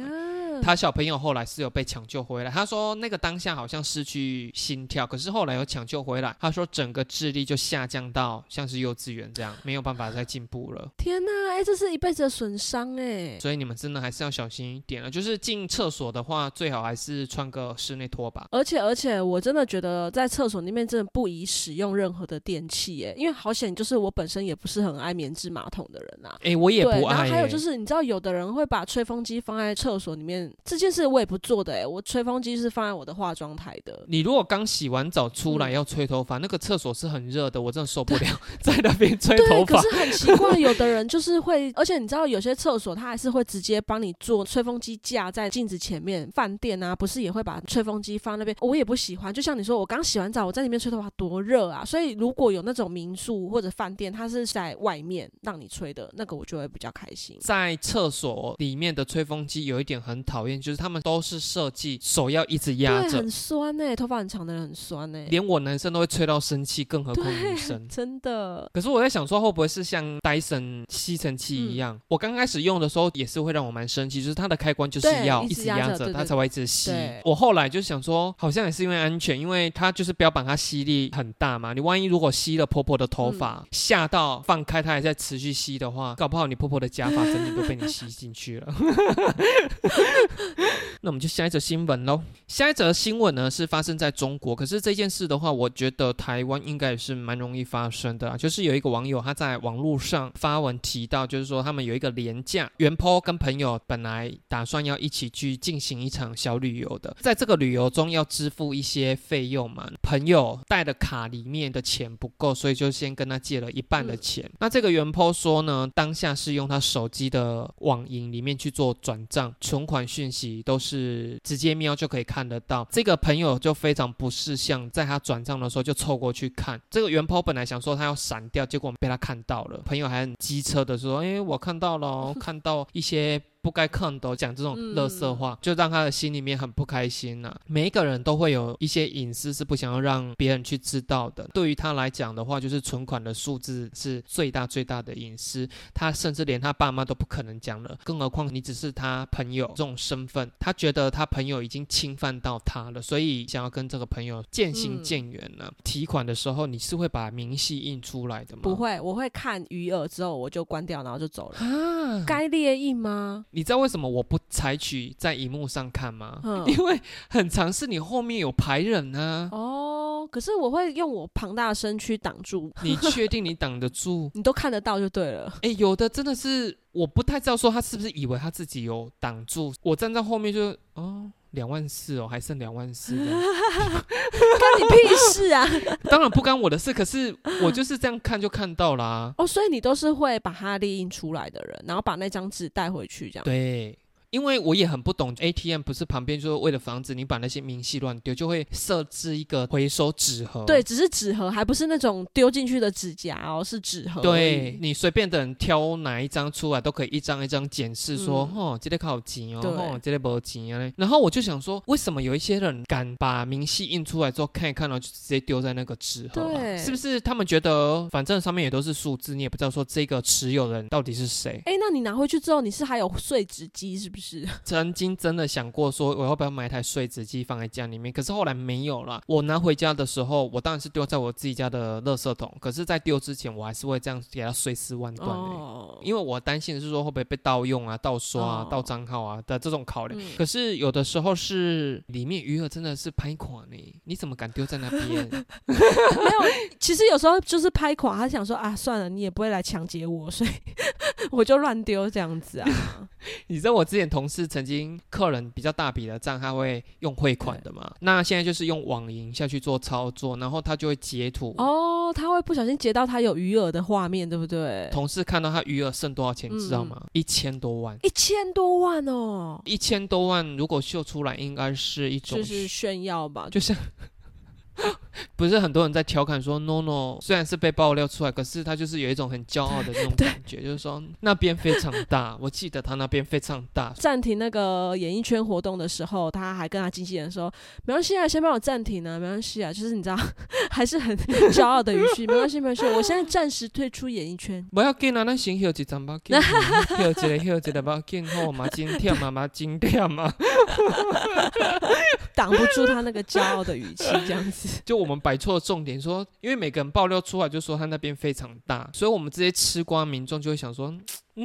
他小朋友后来是有被抢救回来，他说那个当下好像失去心跳，可是后来有抢救回来。他说整个智力就下降到像是幼稚园这样，没有办法再进步了。天哪，哎，这是一辈子的损伤哎！所以你们真的还是要小心一点了。就是进厕所的话，最好还是穿个室内拖把。而且而且，我真的觉得在厕所里面真的不宜使用任何的电器哎，因为好险，就是我本身也不是很爱棉质马桶的人啊。哎，我也不爱。然后还有就是，你知道有的人会把吹风机放在厕所里面。这件事我也不做的哎，我吹风机是放在我的化妆台的。你如果刚洗完澡出来要吹头发，那个厕所是很热的，我真的受不了 在那边吹头发。可是很奇怪，有的人就是会，而且你知道有些厕所他还是会直接帮你做吹风机架在镜子前面。饭店啊，不是也会把吹风机放那边？我也不喜欢。就像你说，我刚洗完澡，我在里面吹头发多热啊！所以如果有那种民宿或者饭店，它是在外面让你吹的那个，我就会比较开心。在厕所里面的吹风机有一点很讨。讨厌，就是他们都是设计手要一直压，着很，酸呢、头发很长的人很酸呢、连我男生都会吹到生气，更何况女生。真的。可是我在想说，会不会是像戴森吸尘器一样？嗯我刚开始用的时候也是会让我蛮生气，就是它的开关就是要一一直压着，它才会一直吸。我后来就想说，好像也是因为安全，因为它就是标榜它吸力很大嘛。你万一如果吸了婆婆的头发，吓到放开它还在持续吸的话，搞不好你婆婆的假发整体都被你吸进去了。那我们就下一则新闻喽。下一则新闻呢是发生在中国，可是这件事的话，我觉得台湾应该也是蛮容易发生的啊。就是有一个网友他在网络上发文提到，就是说他们有一个廉价，原坡跟朋友本来打算要一起去进行一场小旅游的，在这个旅游中要支付一些费用嘛，朋友带的卡里面的钱不够，所以就先跟他借了一半的钱。那这个原坡说呢，当下是用他手机的网银里面去做转账，存款讯息都是直接瞄就可以看得到。这个朋友就非常不识相，在他转账的时候就凑过去看。这个原 po 本来想说他要闪掉，结果被他看到了。朋友还很机车的说：“诶，我看到了，看到一些。”不该看到讲这种垃圾话，就让他的心里面很不开心呐、每一个人都会有一些隐私是不想要让别人去知道的。对于他来讲的话，就是存款的数字是最大最大的隐私，他甚至连他爸妈都不可能讲了，更何况你只是他朋友这种身份，他觉得他朋友已经侵犯到他了，所以想要跟这个朋友渐行嗯渐远了。提款的时候，你是会把明细印出来的吗？不会，我会看余额之后我就关掉，然后就走了。啊。该列印吗？你知道为什么我不采取在荧幕上看吗？嗯因为很常是你后面有排人啊，哦，可是我会用我庞大的身躯挡住，你确定你挡得住？你都看得到就对了。哎，有的真的是我不太知道说他是不是以为他自己有挡住，我站在后面就哦。两万四哦，还剩两万四的，关你屁事啊！当然不干我的事，可是我就是这样看就看到啦、哦，所以你都是会把它列印出来的人，然后把那张纸带回去，这样。对，因为我也很不懂 ATM，不是旁边就是为了防止你把那些明细乱丢，就会设置一个回收纸盒。对，只是纸盒，还不是那种丢进去的指甲哦，是纸盒。对你随便的人挑哪一张出来，都可以一张一张检视说，嗯哦，这个靠钱哦，对哦，这个没钱啊。然后我就想说，为什么有一些人敢把明细印出来之后看一看，然后就直接丢在那个纸盒、啊？对是不是他们觉得反正上面也都是数字，你也不知道说这个持有人到底是谁？哎，那你拿回去之后，你是还有碎纸机是不是？曾经真的想过说，我要不要买一台碎纸机放在家里面？可是后来没有了。我拿回家的时候，我当然是丢在我自己家的垃圾桶。可是，在丢之前，我还是会这样给它碎尸万段的、哦，因为我担心的是说会不会被盗用啊、盗刷啊、哦盗账号啊的这种考量。嗯可是有的时候是里面余额真的是拍垮呢，你怎么敢丢在那边？没有其实有时候就是拍垮，他想说啊，算了，你也不会来抢劫我，所以我就乱丢这样子啊。你知道我之前同事曾经客人比较大笔的账，他会用汇款的嘛？那现在就是用网银下去做操作，然后他就会截图。哦，他会不小心截到他有余额的画面，对不对？同事看到他余额剩多少钱，你知道嗯吗？一千多万。一千多万哦，一千多万，如果秀出来，应该是一种就是炫耀吧？就像 不是很多人在调侃说，no no，虽然是被爆料出来，可是他就是有一种很骄傲的那种感觉，就是说那边非常大，我记得他那边非常大。暂停那个演艺圈活动的时候，他还跟他经纪人说：“没关系啊，先帮我暂停啊，没关系啊。”就是你知道，还是很骄傲的语气，没关系，没关系，我现在暂时退出演艺圈。不要紧啊，那先休一阵吧，紧休一个休一个吧，紧好嘛，真忝嘛嘛，真忝嘛。挡不住他那个骄傲的语气，这样子。就我们摆错了重点说，因为每个人爆料出来就说他那边非常大，所以我们这些吃瓜民众就会想说，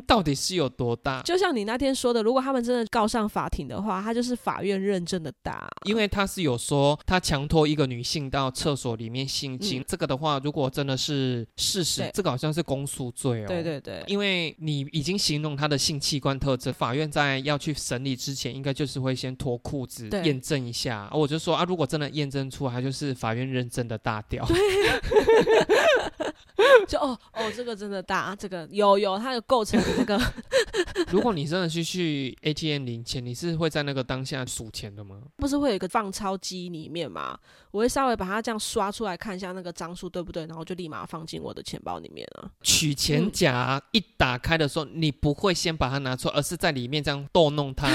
到底是有多大？就像你那天说的，如果他们真的告上法庭的话，他就是法院认证的大。因为他是有说他强拖一个女性到厕所里面性侵，嗯这个的话，如果真的是事实，这个好像是公诉罪哦。对。对对，因为你已经形容他的性器官特征，法院在要去审理之前，应该就是会先脱裤子验证一下。啊我就说啊，如果真的验证出来，他就是法院认证的大屌。就哦哦，这个真的大，这个有有，它有构成这个。如果你真的去去 ATM 领钱，你是会在那个当下数钱的吗？不是会有一个放钞机里面吗？我会稍微把它这样刷出来看一下那个张数对不对，然后就立马放进我的钱包里面了。取钱夹一打开的时候，你不会先把它拿出，而是在里面这样逗弄它，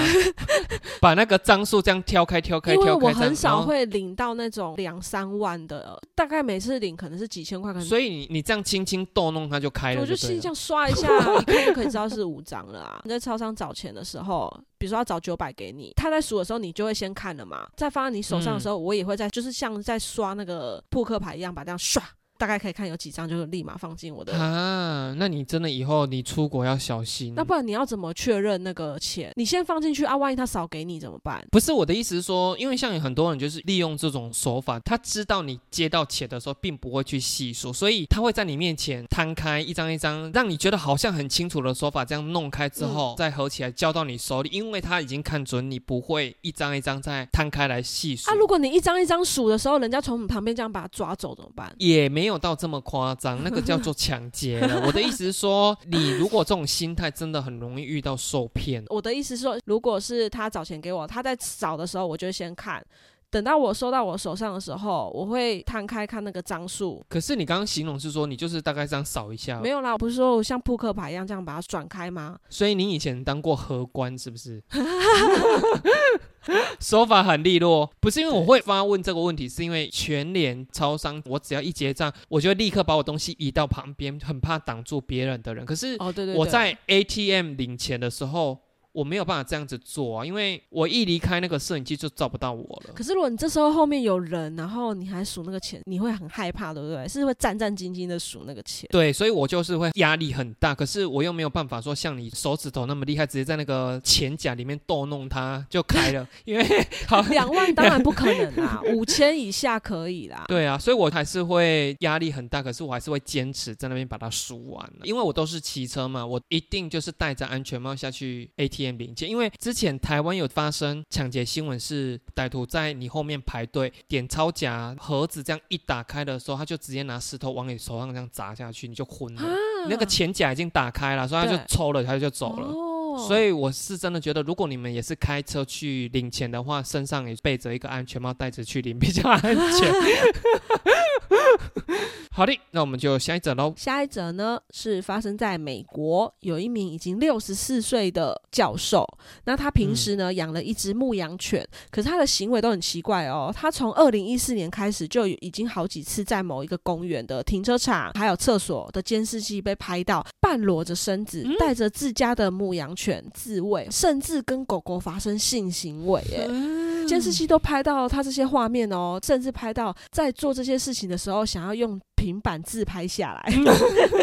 把那个张数这样挑开、挑开、因为挑开。我很少会领到那种两三万的，大概每次领可能是几千块，可能所以你你这样轻轻逗弄它就开了我就就对了。心这样刷一下，一看就可以知道是五张了啊！你在超商找钱的时候，比如说要找九百给你，他在数的时候，你就会先看了嘛。再放在你手上的时候，我也会在，就是像在刷那个扑克牌一样，把这样刷，大概可以看有几张，就立马放进我的。啊，那你真的以后你出国要小心。那不然你要怎么确认那个钱？你先放进去啊，万一他少给你怎么办？不是我的意思是说，因为像有很多人就是利用这种手法，他知道你接到钱的时候，并不会去细数，所以他会在你面前摊开一张一张，让你觉得好像很清楚的手法，这样弄开之后、再合起来交到你手里，因为他已经看准你不会一张一张再摊开来细数。啊，如果你一张一张数的时候，人家从你旁边这样把它抓走怎么办？也没有到这么夸张，那个叫做抢劫了。我的意思是说，你如果这种心态，真的很容易遇到受骗。我的意思是说，如果是他找钱给我，他在找的时候，我就先看。等到我收到我手上的时候，我会摊开看那个张数。可是你刚刚形容是说，你就是大概这样扫一下，没有啦，不是说我像扑克牌一样这样把它转开吗？所以你以前当过荷官是不是？手法很利落，不是因为我会发问这个问题，是因为全联超商，我只要一结账，我就会立刻把我东西移到旁边，很怕挡住别人的人。可是哦，对对对，我在 ATM 领钱的时候，我没有办法这样子做啊，因为我一离开那个摄影机就照不到我了。可是如果你这时候后面有人，然后你还数那个钱，你会很害怕，对不对？是会战战兢兢的数那个钱。对，所以我就是会压力很大，可是我又没有办法说像你手指头那么厉害，直接在那个钱夹里面逗弄它就开了，因为 好两万当然不可能啦，五千以下可以啦。对啊，所以我还是会压力很大，可是我还是会坚持在那边把它数完了，因为我都是骑车嘛，我一定就是戴着安全帽下去 ATM 因为之前台湾有发生抢劫新闻，是歹徒在你后面排队点钞夹盒子，这样一打开的时候，他就直接拿石头往你手上这样砸下去，你就昏了。那个钱夹已经打开了，所以他就抽了，他就走了。哦，所以我是真的觉得，如果你们也是开车去领钱的话，身上也备着一个安全帽，戴着去领比较安全。好的，那我们就下一则喽。下一则呢是发生在美国，有一名已经六十四岁的教授，那他平时呢、养了一只牧羊犬，可是他的行为都很奇怪哦。他从二零一四年开始就已经好几次在某一个公园的停车场还有厕所的监视器被拍到半裸着身子，带着自家的牧羊犬自慰，甚至跟狗狗发生性行为。哎，监视器都拍到他这些画面哦，甚至拍到在做这些事情的时候想要用平板自拍下来。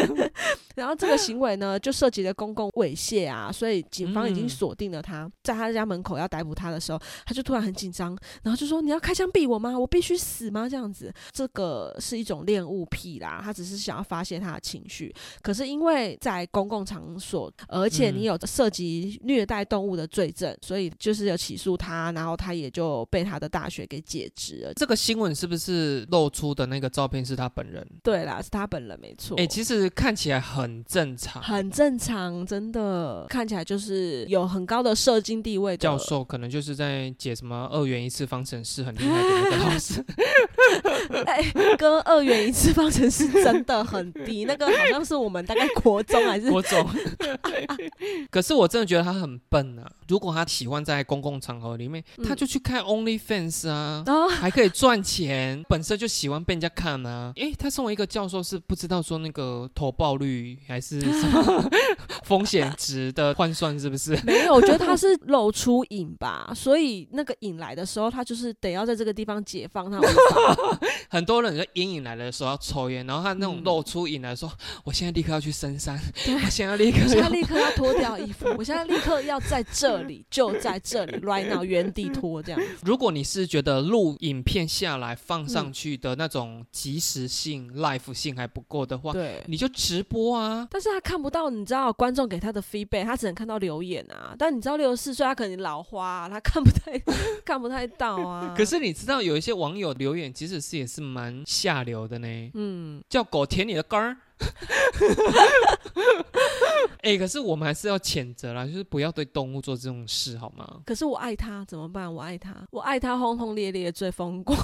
然后这个行为呢，就涉及了公共猥亵啊，所以警方已经嗯锁定了他，在他家门口要逮捕他的时候，他就突然很紧张，然后就说：“你要开枪毙我吗？我必须死吗？”这样子，这个是一种恋物癖啦，他只是想要发泄他的情绪。可是因为在公共场所，而且你嗯有涉及虐待动物的罪证，所以就是有起诉他，然后他也就被他的大学给解职了。这个新闻是不是露出的那个照片是他本人？对啦，是他本人没错。哎、其实看起来很正常。很正常，真的看起来就是有很高的社经地位的教。授可能就是在解什么二元一次方程式很厉害的那个老师，哎，跟二元一次方程式真的很低，那个好像是我们大概国中还是国中。可是我真的觉得他很笨啊！如果他喜欢在公共场合里面，嗯他就去看 OnlyFans 啊。啊？还可以赚钱，本身就喜欢被人家看啊。诶，他身为一个教授，是不知道说那个投报率还是什么风险值的换算，是不是？没有，我觉得他是露出瘾吧，所以那个瘾来的时候，他就是得要在这个地方解放他。很多人在阴影来的时候要抽烟，然后他那种嗯露出瘾来说，我现在立刻要去深山，对我现在立刻我现在要。立刻要脱掉衣服，我现在立刻要在这里，就在这里，right now，原地 拖这样。如果你是觉得录影片下来放嗯上去的那种即时性、life 性还不够的话，对。你就直播啊。但是他看不到，你知道观众给他的 feedback，他只能看到留言啊。但你知道六十四岁，他可能老花、啊，他看不太 看不太到啊。可是你知道有一些网友留言，其实是也是蛮下流的呢。嗯，叫狗舔你的肝儿，哎、可是我们还是要谴责啦，就是不要对动物做这种事，好吗？可是我爱他怎么办？我爱他，我爱他轰轰烈烈最疯狂，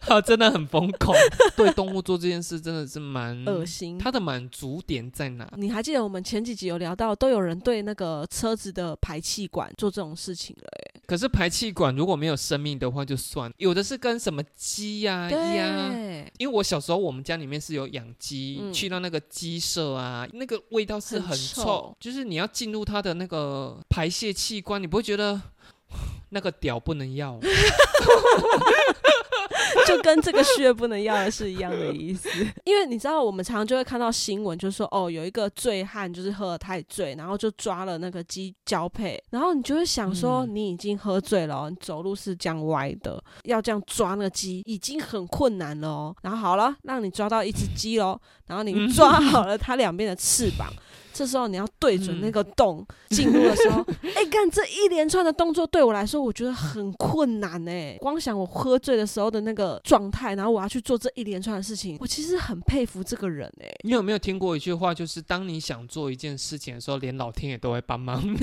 他 真的很疯狂，对动物做这件事真的是蛮恶心。他的满足点在哪？你还记得我们前几集有聊到，都有人对那个车子的排气管做这种事情了、可是排气管如果没有生命的话就算，有的是跟什么鸡呀、欸，鸭。对，因为我小时候我们家里面是有养鸡，嗯。去到那个鸡舍啊，那个味道是很很臭。就是你要进入它的那个排泄器官，你不会觉得 那个屌不能要？就跟这个血不能要的是一样的意思。因为你知道，我们常常就会看到新闻，就是说哦，有一个醉汉就是喝得太醉，然后就抓了那个鸡交配，然后你就会想说，嗯你已经喝醉了哦、你走路是这样歪的，要这样抓那个鸡已经很困难了哦。然后好了，让你抓到一只鸡喽，然后你嗯抓好了它两边的翅膀。这时候你要对准那个洞 进入的时候，哎、干这一连串的动作对我来说，我觉得很困难哎、光想我喝醉的时候的那个状态，然后我要去做这一连串的事情，我其实很佩服这个人哎、你有没有听过一句话，就是当你想做一件事情的时候，连老天爷都会帮忙你？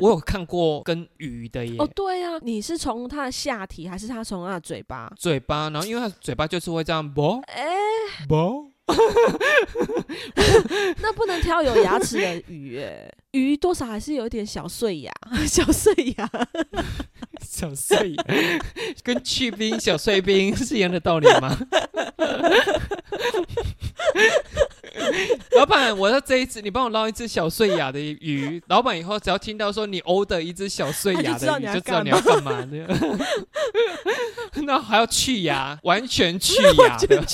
我有看过跟鱼的耶。哦，对呀、你是从他的下体还是他从他的嘴巴？嘴巴，然后因为它嘴巴就是会这样啵哎、啵，那不能挑有牙齿的鱼哎、鱼多少还是有一点小碎牙，小碎牙。小碎牙，跟去冰小碎冰是一样的道理吗？老板，我要这一只，你帮我捞一只小碎牙的鱼。老板以后只要听到说你 order 一只小碎牙的鱼，就知道你要干嘛的。那还要去牙，完全去牙的。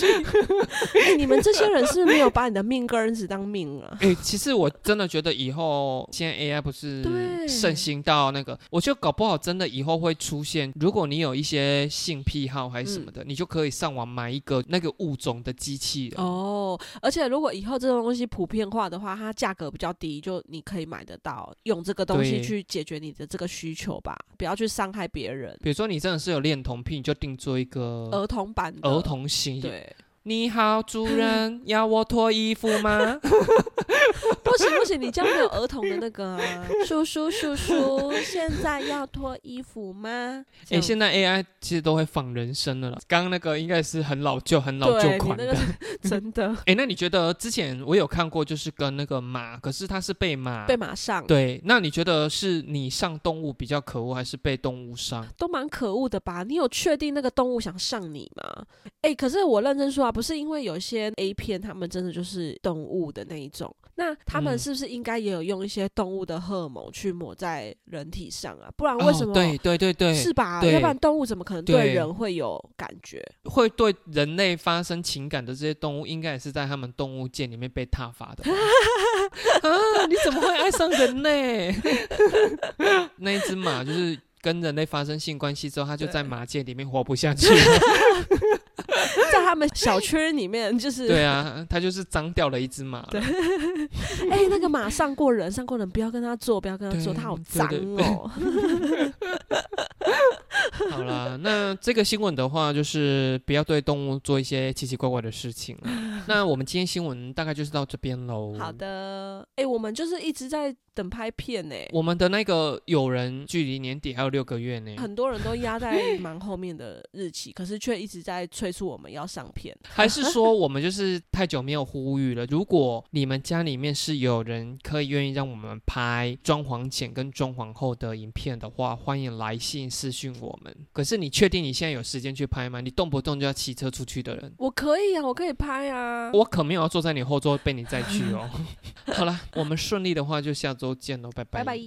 哎、你们这些人是不是没有把你的命根子当命啊？哎、其实我真的觉得以后现在 AI 不是盛行到那个，我就搞不好真的以后会出现，如果你有一些性癖好还是什么的，你就可以上网买一个那个物种的机器人。哦，而且如果以后这种东西普遍化的话，它价格比较低，就你可以买得到，用这个东西去解决你的这个需求吧，不要去伤害别人。比如说你真的是有恋童癖，你就定做一个儿童版的儿童型。对，你好，主人，要我脱衣服吗？不行不行，你这样没有儿童的那个、啊、叔叔叔叔，现在要脱衣服吗？哎、现在 AI 其实都会仿人声的了。刚刚那个应该是很老旧、很老旧款的。那个真的 哎、那你觉得之前我有看过，就是跟那个马，可是它是被马被马上，对，那你觉得是你上动物比较可恶，还是被动物上？都蛮可恶的吧？你有确定那个动物想上你吗？哎、可是我认真说啊，不是因为有些 A 片，他们真的就是动物的那一种，那他们嗯是不是应该也有用一些动物的荷尔蒙去抹在人体上啊？不然为什么？哦、对对对对，是吧？要不然动物怎么可能对对人会有感觉？会对人类发生情感的这些动物，应该也是在他们动物界里面被踏伐的。啊，你怎么会爱上人类？那一只马就是跟人类发生性关系之后，它就在对马界里面活不下去了。在他们小圈里面，就是对啊，他就是脏掉了一只马。对 哎、那个马上过人，上过人，不要跟他做，不要跟他坐，他好脏哦。好啦，那这个新闻的话，就是不要对动物做一些奇奇怪怪的事情了。那我们今天新闻大概就是到这边喽。好的，哎、我们就是一直在等拍片呢、我们的那个友人距离年底还有六个月呢，很多人都压在蛮后面的日期，可是却一直在催促我们要上片。还是说我们就是太久没有呼吁了？如果你们家里面是有人可以愿意让我们拍装潢前跟装潢后的影片的话，欢迎来信私讯我们。可是你确定你现在有时间去拍吗？你动不动就要骑车出去的人。我可以啊，我可以拍啊。我可没有要坐在你后座被你载去哦。好了，我们顺利的话就下周见喽，拜拜拜。